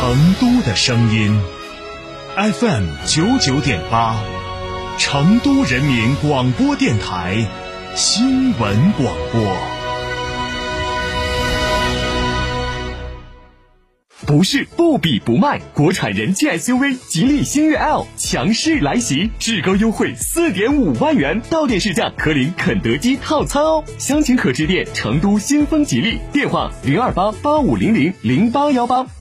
成都的声音，FM 九九点八，成都人民广播电台新闻广播。不是不比不卖，国产人气 SUV 吉利星越 L 强势来袭，至高优惠四点五万元，到店试驾可领肯德基套餐哦。详情可致电成都新风吉利，电话零二八八五零零零八幺八。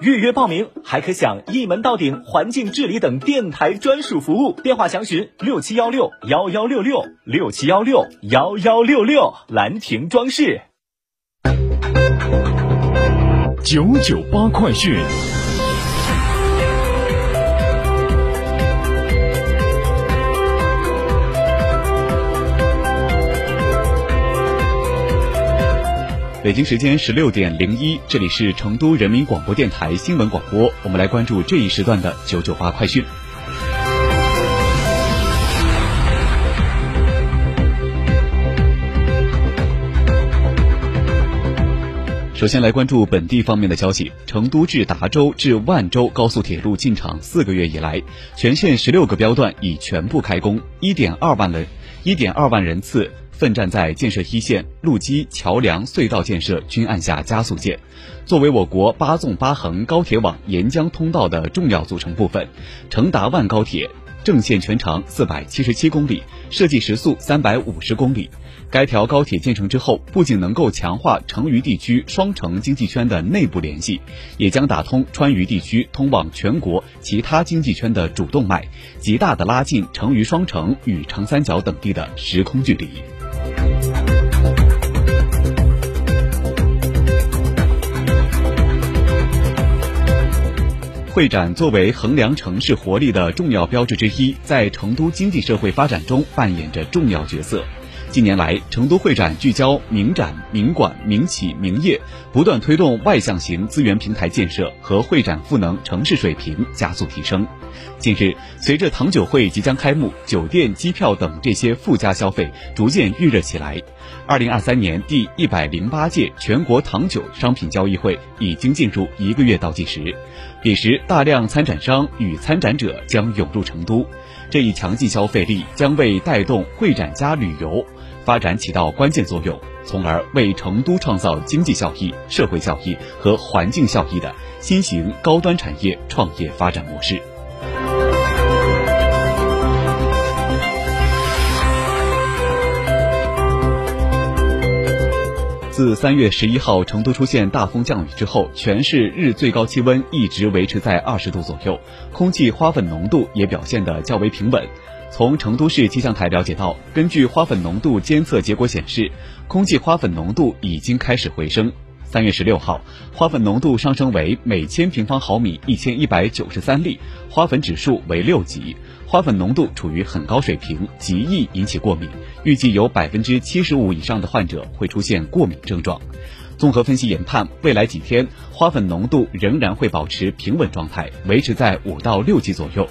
预约报名还可享一门到顶环境治理等电台专属服务。电话详询六七幺六幺幺六六六七幺六幺幺六六。兰亭装饰。九九八快讯。北京时间十六点零一，这里是成都人民广播电台新闻广播，我们来关注这一时段的九九八快讯。首先来关注本地方面的消息，成都至达州至万州高速铁路进场四个月以来，全线十六个标段已全部开工，一点二万人，一点二万人次。奋战在建设一线，路基、桥梁、隧道建设均按下加速键。作为我国八纵八横高铁网沿江通道的重要组成部分，成达万高铁正线全长四百七十七公里，设计时速三百五十公里。该条高铁建成之后，不仅能够强化成渝地区双城经济圈的内部联系，也将打通川渝地区通往全国其他经济圈的主动脉，极大的拉近成渝双城与长三角等地的时空距离。会展作为衡量城市活力的重要标志之一，在成都经济社会发展中扮演着重要角色。近年来，成都会展聚焦名展、名馆、名企、名业，不断推动外向型资源平台建设和会展赋能城市水平加速提升。近日，随着糖酒会即将开幕，酒店、机票等这些附加消费逐渐预热起来。二零二三年第一百零八届全国糖酒商品交易会已经进入一个月倒计时，彼时大量参展商与参展者将涌入成都，这一强劲消费力将为带动会展加旅游。发展起到关键作用，从而为成都创造经济效益、社会效益和环境效益的新型高端产业创业发展模式。自三月十一号成都出现大风降雨之后，全市日最高气温一直维持在二十度左右，空气花粉浓度也表现得较为平稳。从成都市气象台了解到，根据花粉浓度监测结果显示，空气花粉浓度已经开始回升。三月十六号，花粉浓度上升为每千平方毫米一千一百九十三粒，花粉指数为六级，花粉浓度处于很高水平，极易引起过敏。预计有百分之七十五以上的患者会出现过敏症状。综合分析研判，未来几天花粉浓度仍然会保持平稳状态，维持在五到六级左右。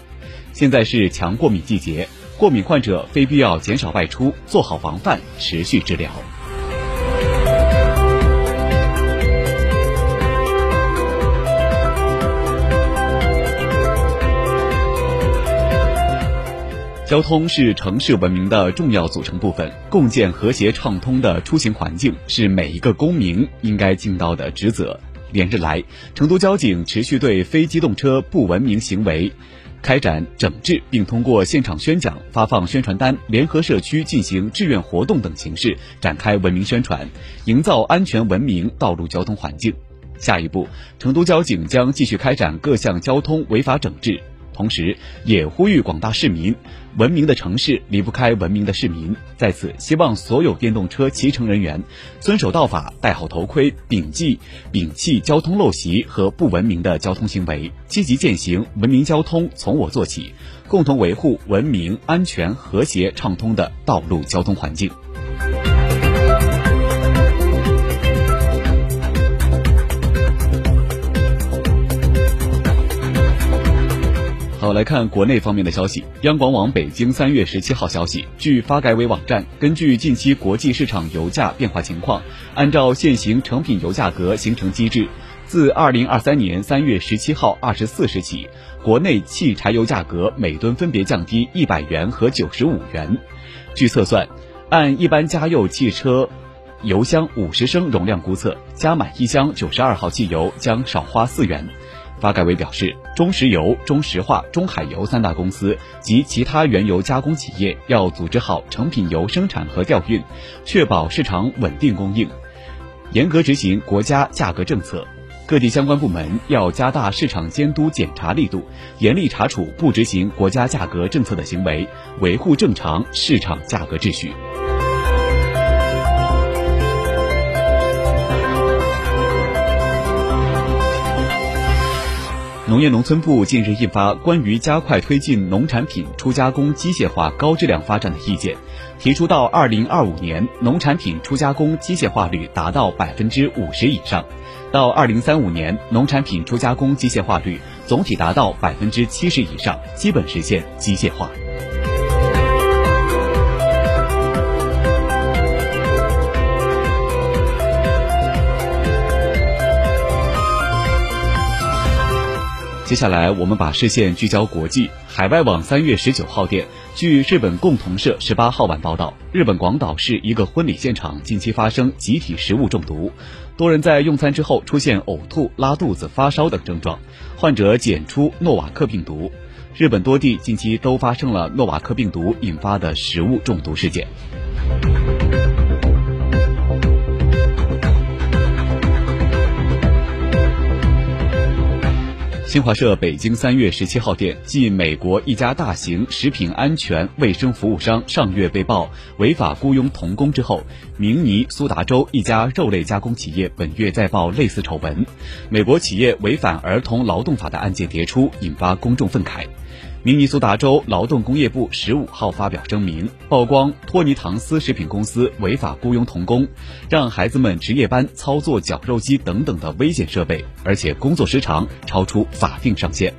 现在是强过敏季节，过敏患者非必要减少外出，做好防范，持续治疗。交通是城市文明的重要组成部分，共建和谐畅通的出行环境是每一个公民应该尽到的职责。连日来，成都交警持续对非机动车不文明行为。开展整治，并通过现场宣讲、发放宣传单、联合社区进行志愿活动等形式展开文明宣传，营造安全文明道路交通环境。下一步，成都交警将继续开展各项交通违法整治。同时，也呼吁广大市民，文明的城市离不开文明的市民。在此，希望所有电动车骑乘人员遵守道法，戴好头盔，摒弃摒弃交通陋习和不文明的交通行为，积极践行文明交通从我做起，共同维护文明、安全、和谐、畅通的道路交通环境。来看国内方面的消息。央广网北京三月十七号消息，据发改委网站，根据近期国际市场油价变化情况，按照现行成品油价格形成机制，自二零二三年三月十七号二十四时起，国内汽柴油价格每吨分别降低一百元和九十五元。据测算，按一般家用汽车油箱五十升容量估测，加满一箱九十二号汽油将少花四元。发改委表示，中石油、中石化、中海油三大公司及其他原油加工企业要组织好成品油生产和调运，确保市场稳定供应，严格执行国家价格政策。各地相关部门要加大市场监督检查力度，严厉查处不执行国家价格政策的行为，维护正常市场价格秩序。农业农村部近日印发关于加快推进农产品初加工机械化高质量发展的意见，提出到二零二五年，农产品初加工机械化率达到百分之五十以上；到二零三五年，农产品初加工机械化率总体达到百分之七十以上，基本实现机械化。接下来，我们把视线聚焦国际。海外网三月十九号电，据日本共同社十八号晚报道，日本广岛市一个婚礼现场近期发生集体食物中毒，多人在用餐之后出现呕吐、拉肚子、发烧等症状，患者检出诺瓦克病毒。日本多地近期都发生了诺瓦克病毒引发的食物中毒事件。新华社北京三月十七号电，继美国一家大型食品安全卫生服务商上月被曝违法雇佣童工之后，明尼苏达州一家肉类加工企业本月再曝类似丑闻，美国企业违反儿童劳动法的案件迭出，引发公众愤慨。明尼苏达州劳动工业部十五号发表声明，曝光托尼唐斯食品公司违法雇佣童工，让孩子们值夜班操作绞肉机等等的危险设备，而且工作时长超出法定上限。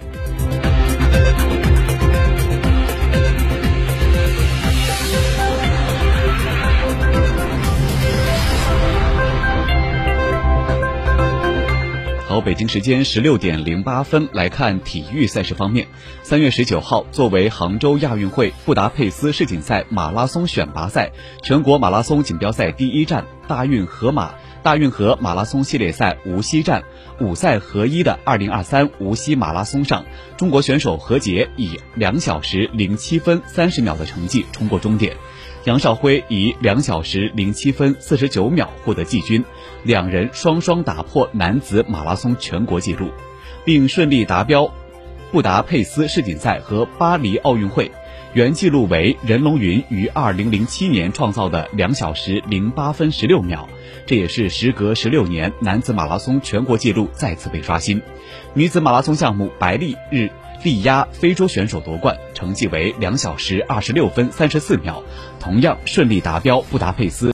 北京时间十六点零八分来看体育赛事方面。三月十九号，作为杭州亚运会布达佩斯世锦赛马拉松选拔赛全国马拉松锦标赛第一站大运河马大运河马拉松系列赛无锡站五赛合一的二零二三无锡马拉松上，中国选手何洁以两小时零七分三十秒的成绩冲过终点。杨少辉以两小时零七分四十九秒获得季军，两人双双打破男子马拉松全国纪录，并顺利达标布达佩斯世锦赛和巴黎奥运会。原纪录为任龙云于二零零七年创造的两小时零八分十六秒，这也是时隔十六年男子马拉松全国纪录再次被刷新。女子马拉松项目，白丽日。力压非洲选手夺冠，成绩为两小时二十六分三十四秒，同样顺利达标布达佩斯。